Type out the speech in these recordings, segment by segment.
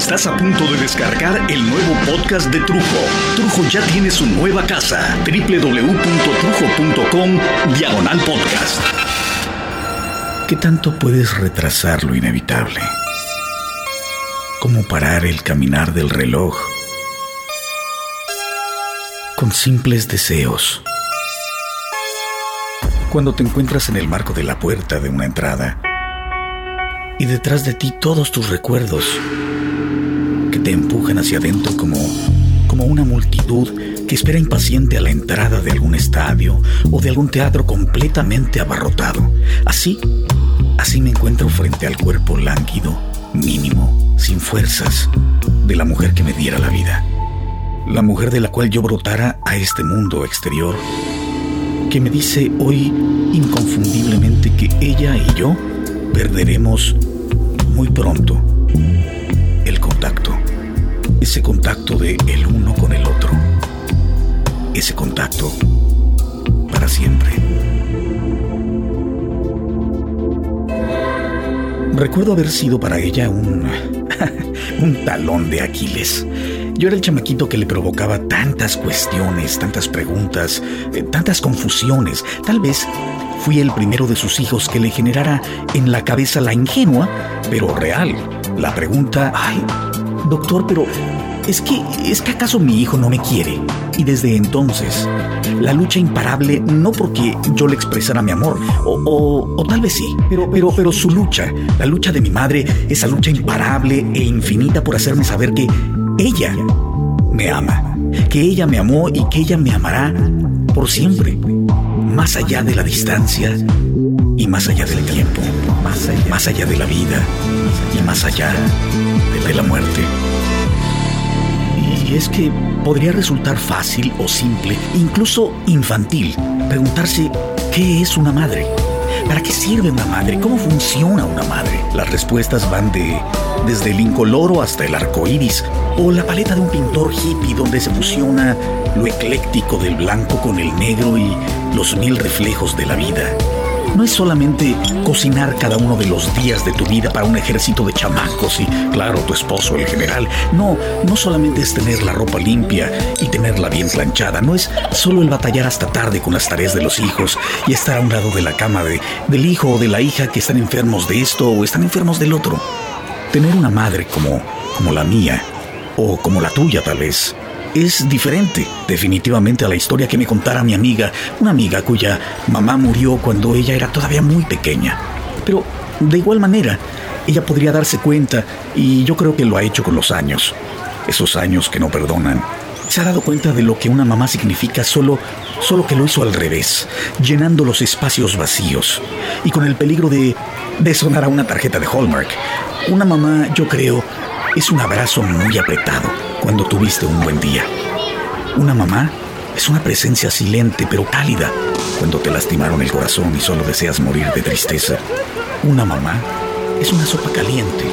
Estás a punto de descargar el nuevo podcast de Trujo. Trujo ya tiene su nueva casa. www.trujo.com Diagonal Podcast. ¿Qué tanto puedes retrasar lo inevitable? ¿Cómo parar el caminar del reloj? Con simples deseos. Cuando te encuentras en el marco de la puerta de una entrada y detrás de ti todos tus recuerdos que te empujan hacia adentro como, como una multitud que espera impaciente a la entrada de algún estadio o de algún teatro completamente abarrotado. Así, así me encuentro frente al cuerpo lánguido, mínimo, sin fuerzas, de la mujer que me diera la vida. La mujer de la cual yo brotara a este mundo exterior, que me dice hoy inconfundiblemente que ella y yo perderemos muy pronto el contacto. Ese contacto de el uno con el otro. Ese contacto para siempre. Recuerdo haber sido para ella un, un talón de Aquiles. Yo era el chamaquito que le provocaba tantas cuestiones, tantas preguntas, eh, tantas confusiones. Tal vez fui el primero de sus hijos que le generara en la cabeza la ingenua, pero real, la pregunta, ay, doctor, pero ¿es que, ¿es que acaso mi hijo no me quiere? Y desde entonces, la lucha imparable, no porque yo le expresara mi amor, o, o, tal vez sí, pero, pero, pero su lucha, la lucha de mi madre, esa lucha imparable e infinita por hacerme saber que ella me ama, que ella me amó y que ella me amará por siempre, más allá de la distancia y más allá del tiempo, más allá, de la vida y más allá de la muerte. Y es que podría resultar fácil o simple, incluso infantil, preguntarse qué es una madre. ¿Para qué sirve una madre? ¿Cómo funciona una madre? Las respuestas van de desde el incoloro hasta el arco iris, o la paleta de un pintor hippie donde se fusiona lo ecléctico del blanco con el negro y los mil reflejos de la vida no es solamente cocinar cada uno de los días de tu vida para un ejército de chamacos y, claro, tu esposo, el general. No, no solamente es tener la ropa limpia y tenerla bien planchada. No es solo el batallar hasta tarde con las tareas de los hijos y estar a un lado de la cama de, del hijo o de la hija que están enfermos de esto o están enfermos del otro. Tener una madre como, como la mía o como la tuya tal vez es diferente definitivamente a la historia que me contara mi amiga, una amiga cuya mamá murió cuando ella era todavía muy pequeña. Pero de igual manera, ella podría darse cuenta, y yo creo que lo ha hecho con los años, esos años que no perdonan. Se ha dado cuenta de lo que una mamá significa solo, solo que lo hizo al revés, llenando los espacios vacíos y con el peligro de, de sonar a una tarjeta de Hallmark. Una mamá, yo creo, es un abrazo muy apretado cuando tuviste un buen día. Una mamá es una presencia silente pero cálida cuando te lastimaron el corazón y solo deseas morir de tristeza. Una mamá es una sopa caliente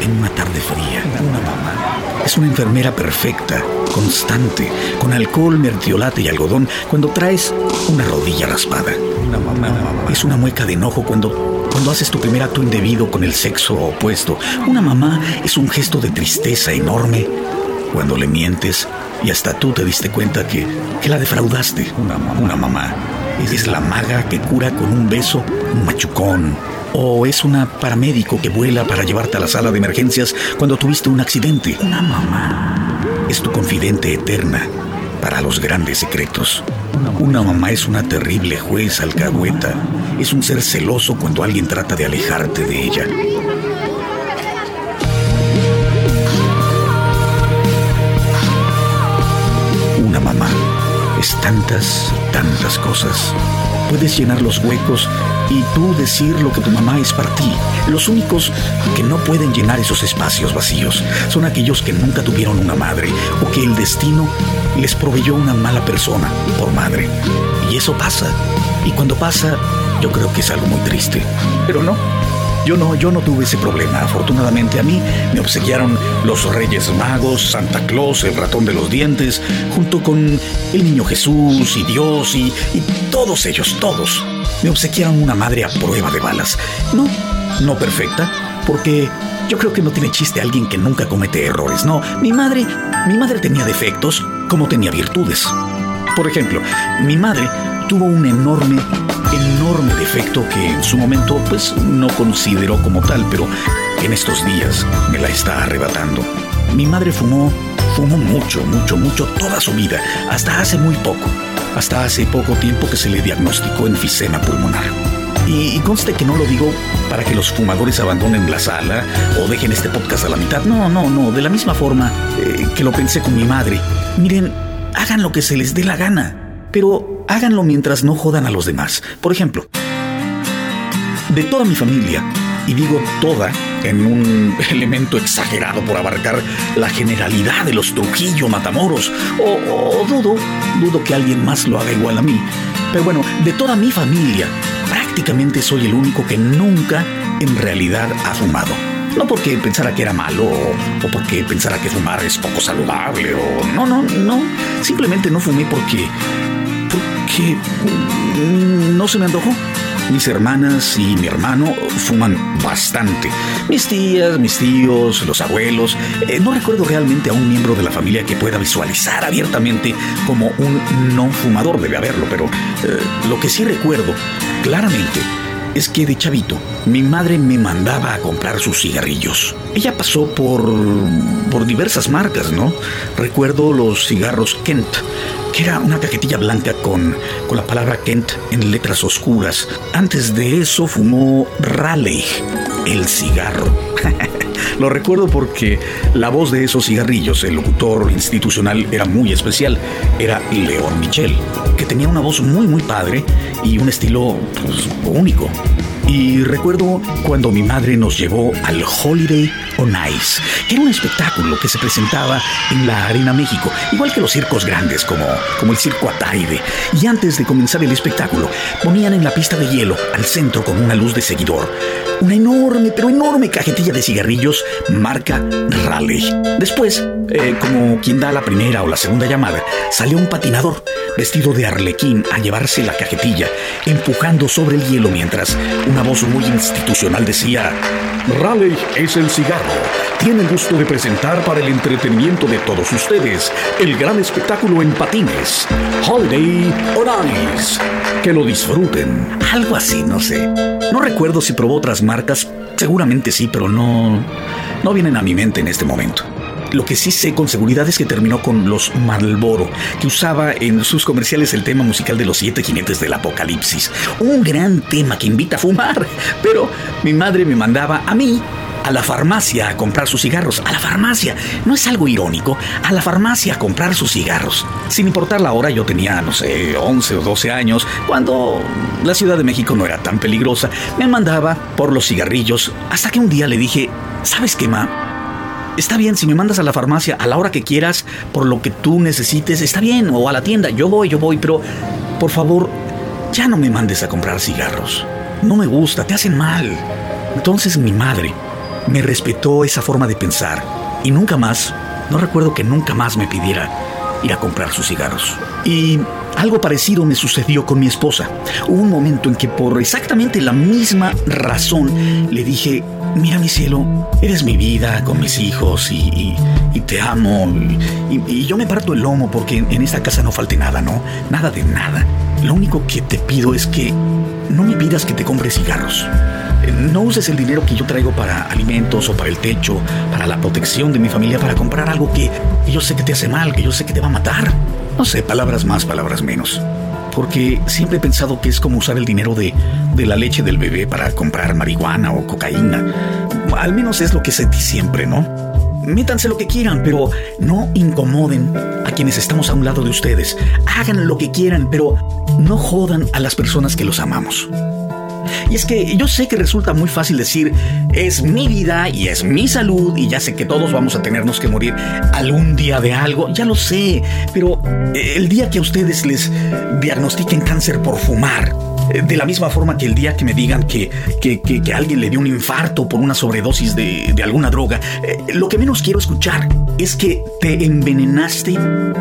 en una tarde fría. Una mamá es una enfermera perfecta, constante, con alcohol, mertiolate y algodón cuando traes una rodilla raspada. Una mamá, es una mueca de enojo cuando, cuando haces tu primer acto indebido con el sexo opuesto. Una mamá es un gesto de tristeza enorme cuando le mientes y hasta tú te diste cuenta que, que la defraudaste. Una mamá. Una mamá. Es la maga que cura con un beso, un machucón. O es una paramédico que vuela para llevarte a la sala de emergencias cuando tuviste un accidente. Una mamá. Es tu confidente eterna para los grandes secretos. Una mamá es una terrible juez alcahueta. Es un ser celoso cuando alguien trata de alejarte de ella. Tantas, tantas cosas. Puedes llenar los huecos y tú decir lo que tu mamá es para ti. Los únicos que no pueden llenar esos espacios vacíos son aquellos que nunca tuvieron una madre o que el destino les proveyó una mala persona por madre. Y eso pasa. Y cuando pasa, yo creo que es algo muy triste. Pero no, yo no, yo no tuve ese problema. Afortunadamente a mí me obsequiaron los Reyes Magos, Santa Claus, el ratón de los dientes, junto con el niño Jesús y Dios y, y todos ellos, todos. Me obsequiaron una madre a prueba de balas. No, no perfecta, porque Yo creo que no tiene chiste alguien que nunca comete errores. No, mi madre, mi madre tenía defectos como tenía virtudes. Por ejemplo, mi madre tuvo un enorme, enorme defecto que en su momento pues no consideró como tal, pero en estos días me la está arrebatando. Mi madre fumó, fumó mucho, mucho, mucho toda su vida, hasta hace muy poco, hasta hace poco tiempo que se le diagnosticó enfisema pulmonar. Y, conste que no lo digo para que los fumadores abandonen la sala o dejen este podcast a la mitad. No, no, no. De la misma forma eh, que lo pensé con mi madre. Miren, hagan lo que se les dé la gana pero háganlo mientras no jodan a los demás. Por ejemplo, de toda mi familia, y digo toda en un elemento exagerado por abarcar la generalidad de los Trujillo Matamoros, o, dudo, dudo que alguien más lo haga igual a mí. Pero bueno, de toda mi familia, prácticamente soy el único que nunca en realidad ha fumado. No porque pensara que era malo o, o, porque pensara que fumar es poco saludable o no, no, no. Simplemente no fumé porque que no se me antojó. Mis hermanas y mi hermano fuman bastante. Mis tías, mis tíos, los abuelos. Eh, no recuerdo realmente a un miembro de la familia que pueda visualizar abiertamente como un no fumador. Debe haberlo, pero eh, lo que sí recuerdo claramente es que de chavito mi madre me mandaba a comprar sus cigarrillos. Ella pasó por, por diversas marcas, ¿no? Recuerdo los cigarros Kent, que era una cajetilla blanca con, con la palabra Kent en letras oscuras. Antes de eso fumó Raleigh, el cigarro. Lo recuerdo porque la voz de esos cigarrillos, el locutor institucional, era muy especial. Era León Michel, que tenía una voz muy, muy padre y un estilo pues, único. Y recuerdo cuando mi madre nos llevó al Holiday on Ice, que era un espectáculo que se presentaba en la Arena México, igual que los circos grandes como, como el Circo Ataide. Y antes de comenzar el espectáculo, ponían en la pista de hielo, al centro con una luz de seguidor, una enorme, pero enorme cajetilla de cigarrillos marca Raleigh. Después, eh, como quien da la primera o la segunda llamada, salió un patinador vestido de arlequín a llevarse la cajetilla, empujando sobre el hielo mientras una voz muy institucional decía, Raleigh es el cigarro. Tiene el gusto de presentar para el entretenimiento de todos ustedes el gran espectáculo en patines, Holiday on Ice. Que lo disfruten. Algo así, no sé. No recuerdo si probó otras marcas, seguramente sí, pero no, no vienen a mi mente en este momento. Lo que sí sé con seguridad es que terminó con los Marlboro, que usaba en sus comerciales el tema musical de los siete jinetes del apocalipsis. Un gran tema que invita a fumar. Pero mi madre me mandaba a mí a la farmacia a comprar sus cigarros. A la farmacia. No es algo irónico. A la farmacia a comprar sus cigarros. Sin importar la hora, yo tenía, no sé, 11 o 12 años, cuando la Ciudad de México no era tan peligrosa. Me mandaba por los cigarrillos hasta que un día le dije, ¿sabes qué, ma? Está bien, si me mandas a la farmacia a la hora que quieras, por lo que tú necesites, está bien, o a la tienda, yo voy, yo voy, pero por favor, ya no me mandes a comprar cigarros. No me gusta, te hacen mal. Entonces mi madre me respetó esa forma de pensar y nunca más, no recuerdo que nunca más me pidiera ir a comprar sus cigarros. Y algo parecido me sucedió con mi esposa. Hubo un momento en que por exactamente la misma razón le dije, mira mi cielo, eres mi vida con mis hijos y, te amo. Y, yo me parto el lomo porque en esta casa no falte nada, ¿no? Nada de nada. Lo único que te pido es que no me pidas que te compre cigarros. No uses el dinero que yo traigo para alimentos o para el techo, para la protección de mi familia, para comprar algo que yo sé que te hace mal, que yo sé que te va a matar. No sé, palabras más, palabras menos porque siempre he pensado que es como usar el dinero de, la leche del bebé para comprar marihuana o cocaína. Al menos es lo que sentí siempre, ¿no? Métanse lo que quieran, pero no incomoden a quienes estamos a un lado de ustedes. Hagan lo que quieran, pero no jodan a las personas que los amamos. Y es que yo sé que resulta muy fácil decir, es mi vida y es mi salud y ya sé que todos vamos a tenernos que morir algún día de algo, ya lo sé, pero eh, el día que a ustedes les diagnostiquen cáncer por fumar, eh, de la misma forma que el día que me digan que, que, alguien le dio un infarto por una sobredosis de, alguna droga, eh, lo que menos quiero escuchar es que te envenenaste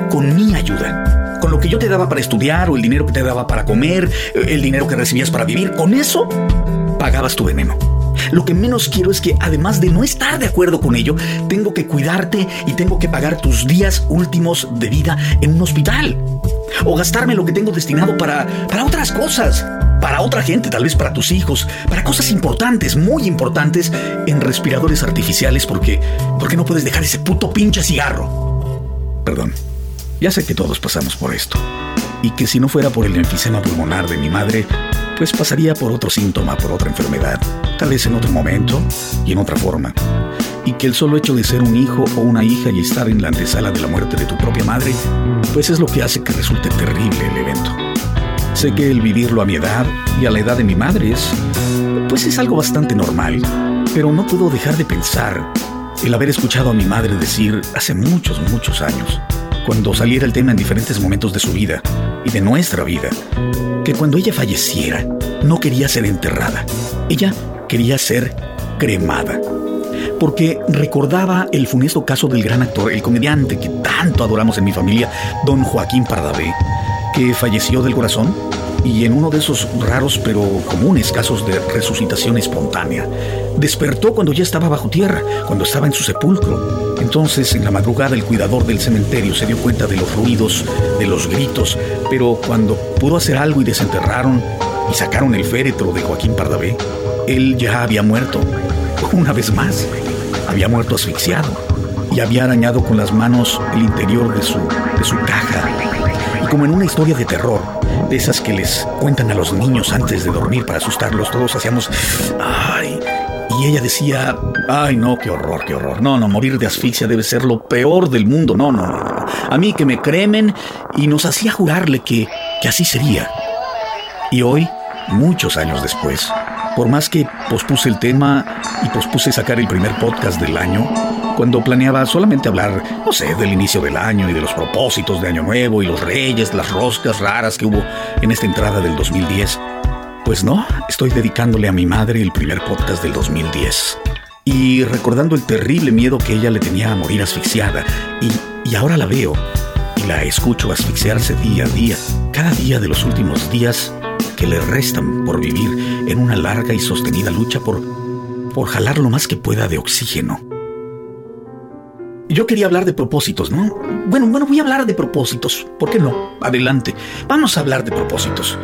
con mi ayuda con lo que yo te daba para estudiar o el dinero que te daba para comer, el dinero que recibías para vivir, con eso pagabas tu veneno. Lo que menos quiero es que, además de no estar de acuerdo con ello, tengo que cuidarte y tengo que pagar tus días últimos de vida en un hospital. O gastarme lo que tengo destinado para, para otras cosas. Para otra gente, tal vez para tus hijos. Para cosas importantes, muy importantes, en respiradores artificiales porque, porque no puedes dejar ese puto pinche cigarro. Perdón. Ya sé que todos pasamos por esto. Y que si no fuera por el enfisema pulmonar de mi madre, pues pasaría por otro síntoma, por otra enfermedad, tal vez en otro momento y en otra forma. Y que el solo hecho de ser un hijo o una hija y estar en la antesala de la muerte de tu propia madre, pues es lo que hace que resulte terrible el evento. Sé que el vivirlo a mi edad y a la edad de mi madre es, pues es algo bastante normal, pero no puedo dejar de pensar el haber escuchado a mi madre decir hace muchos, muchos años, cuando saliera el tema en diferentes momentos de su vida y de nuestra vida, que cuando ella falleciera no quería ser enterrada, ella quería ser cremada. Porque recordaba el funesto caso del gran actor, el comediante que tanto adoramos en mi familia, don Joaquín Pardavé, que falleció del corazón y en uno de esos raros pero comunes casos de resucitación espontánea, despertó cuando ya estaba bajo tierra, cuando estaba en su sepulcro. Entonces, en la madrugada, el cuidador del cementerio se dio cuenta de los ruidos, de los gritos, pero cuando pudo hacer algo y desenterraron y sacaron el féretro de Joaquín Pardavé, él ya había muerto. Una vez más, había muerto asfixiado y había arañado con las manos el interior de su, de su caja. Y como en una historia de terror, de esas que les cuentan a los niños antes de dormir para asustarlos, todos hacíamos, ay, y ella decía, ay no, qué horror, qué horror. No, no, morir de asfixia debe ser lo peor del mundo. No, no, no. A mí que me cremen y nos hacía jurarle que, que así sería. Y hoy, muchos años después, por más que pospuse el tema y pospuse sacar el primer podcast del año, cuando planeaba solamente hablar, no sé, del inicio del año y de los propósitos de Año Nuevo y los reyes, las roscas raras que hubo en esta entrada del 2010, pues no, estoy dedicándole a mi madre el primer podcast del 2010. Y recordando el terrible miedo que ella le tenía a morir asfixiada. Y, y ahora la veo y la escucho asfixiarse día a día, cada día de los últimos días que le restan por vivir en una larga y sostenida lucha por, por jalar lo más que pueda de oxígeno. Yo quería hablar de propósitos, ¿no? Bueno, bueno, voy a hablar de propósitos. ¿Por qué no? Adelante. Vamos a hablar de propósitos.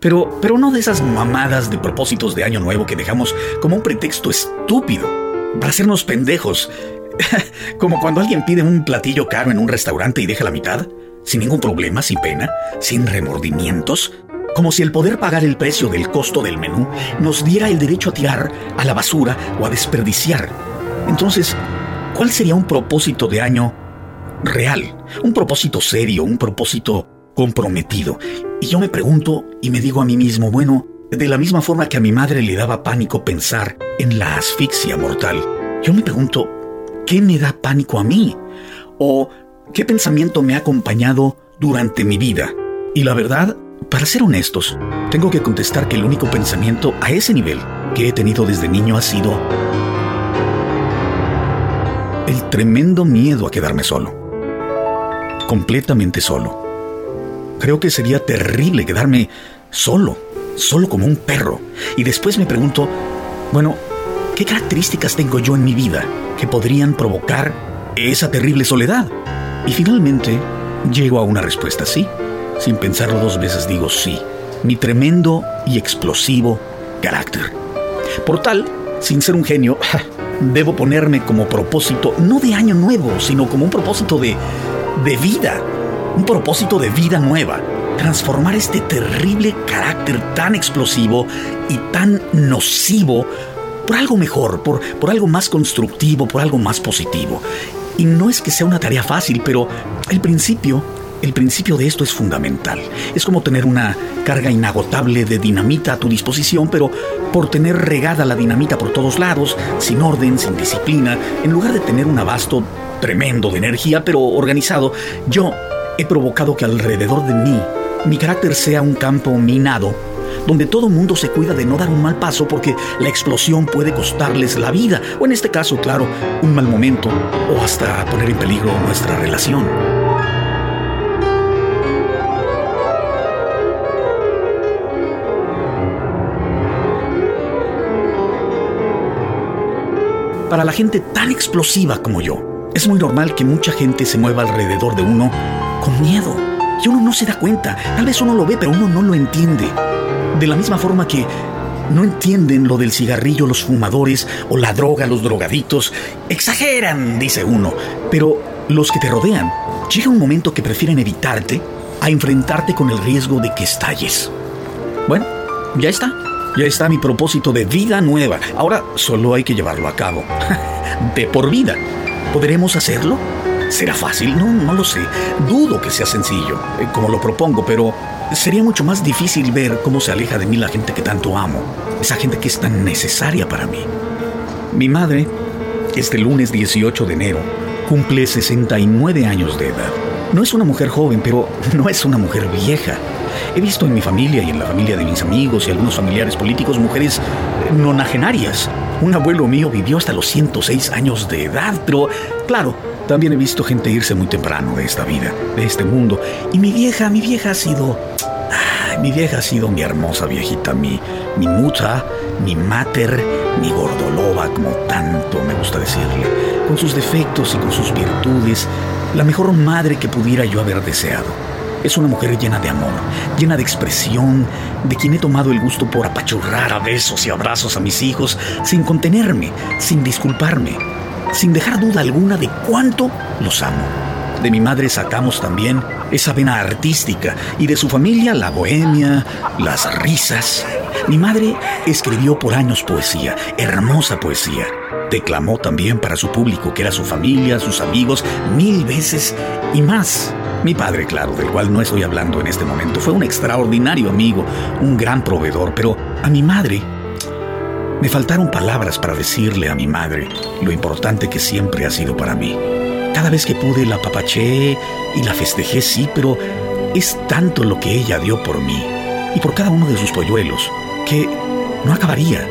Pero, pero no de esas mamadas de propósitos de año nuevo que dejamos como un pretexto estúpido para hacernos pendejos. como cuando alguien pide un platillo caro en un restaurante y deja la mitad, sin ningún problema, sin pena, sin remordimientos. Como si el poder pagar el precio del costo del menú nos diera el derecho a tirar a la basura o a desperdiciar. Entonces, ¿cuál sería un propósito de año real? Un propósito serio, un propósito comprometido. Y yo me pregunto y me digo a mí mismo, bueno, de la misma forma que a mi madre le daba pánico pensar en la asfixia mortal, yo me pregunto, ¿qué me da pánico a mí? ¿O qué pensamiento me ha acompañado durante mi vida? Y la verdad, para ser honestos, tengo que contestar que el único pensamiento a ese nivel que he tenido desde niño ha sido el tremendo miedo a quedarme solo. Completamente solo. Creo que sería terrible quedarme solo, solo como un perro. Y después me pregunto, bueno, ¿qué características tengo yo en mi vida que podrían provocar esa terrible soledad? Y finalmente llego a una respuesta sí. Sin pensarlo dos veces digo sí. Mi tremendo y explosivo carácter. Por tal, sin ser un genio, debo ponerme como propósito, no de año nuevo, sino como un propósito de, de vida un propósito de vida nueva, transformar este terrible carácter tan explosivo y tan nocivo por algo mejor, por, por algo más constructivo, por algo más positivo. Y no es que sea una tarea fácil, pero el principio, el principio de esto es fundamental. Es como tener una carga inagotable de dinamita a tu disposición, pero por tener regada la dinamita por todos lados, sin orden, sin disciplina, en lugar de tener un abasto tremendo de energía, pero organizado, yo He provocado que alrededor de mí mi carácter sea un campo minado, donde todo mundo se cuida de no dar un mal paso porque la explosión puede costarles la vida, o en este caso, claro, un mal momento, o hasta poner en peligro nuestra relación. Para la gente tan explosiva como yo. Es muy normal que mucha gente se mueva alrededor de uno con miedo. Y uno no se da cuenta. Tal vez uno lo ve, pero uno no lo entiende. De la misma forma que no entienden lo del cigarrillo los fumadores o la droga los drogaditos. Exageran, dice uno. Pero los que te rodean, llega un momento que prefieren evitarte a enfrentarte con el riesgo de que estalles. Bueno, ya está. Ya está mi propósito de vida nueva. Ahora solo hay que llevarlo a cabo. de por vida. ¿Podremos hacerlo? ¿Será fácil? No, no lo sé. Dudo que sea sencillo, eh, como lo propongo, pero sería mucho más difícil ver cómo se aleja de mí la gente que tanto amo, esa gente que es tan necesaria para mí. Mi madre, este lunes 18 de enero, cumple 69 años de edad. No es una mujer joven, pero no es una mujer vieja. He visto en mi familia y en la familia de mis amigos y algunos familiares políticos mujeres nonagenarias. Un abuelo mío vivió hasta los 106 años de edad, pero claro, también he visto gente irse muy temprano de esta vida, de este mundo. Y mi vieja, mi vieja ha sido... mi vieja ha sido mi hermosa viejita, mi, mi mucha, mi mater, mi gordoloba, como tanto me gusta decirle. Con sus defectos y con sus virtudes, la mejor madre que pudiera yo haber deseado. Es una mujer llena de amor, llena de expresión, de quien he tomado el gusto por apachurrar a besos y abrazos a mis hijos sin contenerme, sin disculparme sin dejar duda alguna de cuánto los amo. De mi madre sacamos también esa vena artística y de su familia la bohemia, las risas. Mi madre escribió por años poesía, hermosa poesía. Declamó también para su público, que era su familia, sus amigos, mil veces y más. Mi padre, claro, del cual no estoy hablando en este momento, fue un extraordinario amigo, un gran proveedor, pero a mi madre me faltaron palabras para decirle a mi madre lo importante que siempre ha sido para mí. Cada vez que pude la papaché y la festejé, sí, pero es tanto lo que ella dio por mí y por cada uno de sus polluelos que no acabaría.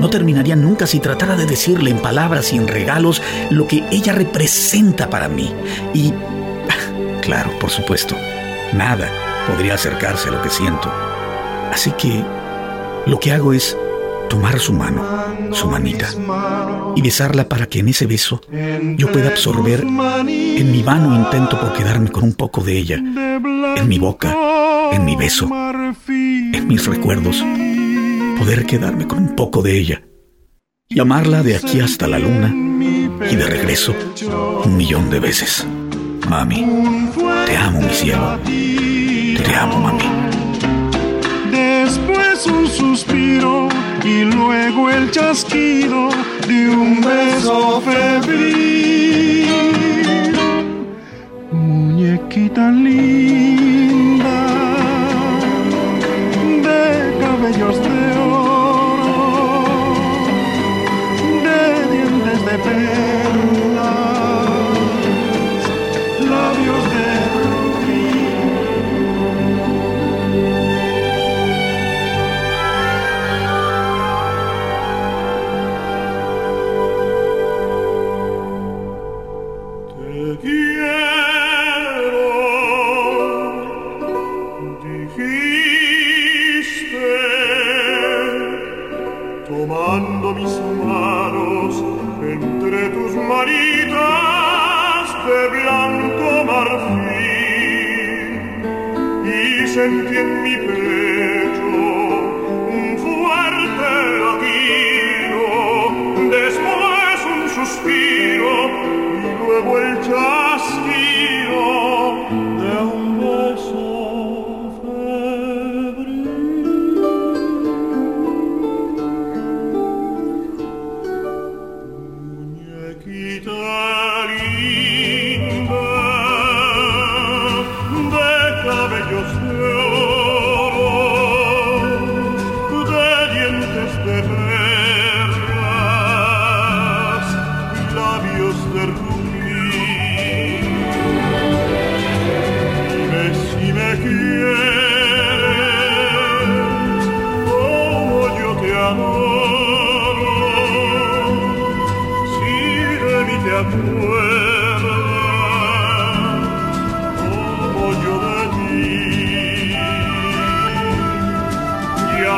No terminaría nunca si tratara de decirle en palabras y en regalos lo que ella representa para mí. Y, claro, por supuesto, nada podría acercarse a lo que siento. Así que lo que hago es tomar su mano, su manita, y besarla para que en ese beso yo pueda absorber en mi vano intento por quedarme con un poco de ella, en mi boca, en mi beso, en mis recuerdos, poder quedarme con un poco de ella y amarla de aquí hasta la luna y de regreso un millón de veces. Mami, te amo, mi cielo. Te amo, mami. Después un suspiro y luego el chasquido de un beso febril. Muñequita linda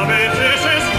This is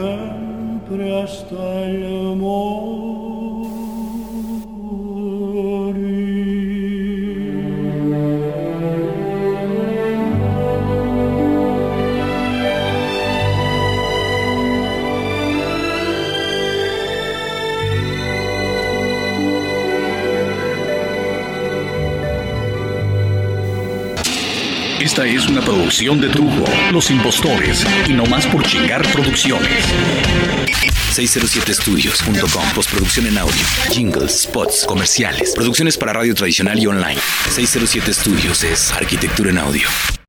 siempre hasta el morir. Una producción de Trujo, Los Impostores y No Más por Chingar Producciones. 607studios.com Postproducción en audio, jingles, spots, comerciales, producciones para radio tradicional y online. 607 Studios es arquitectura en audio.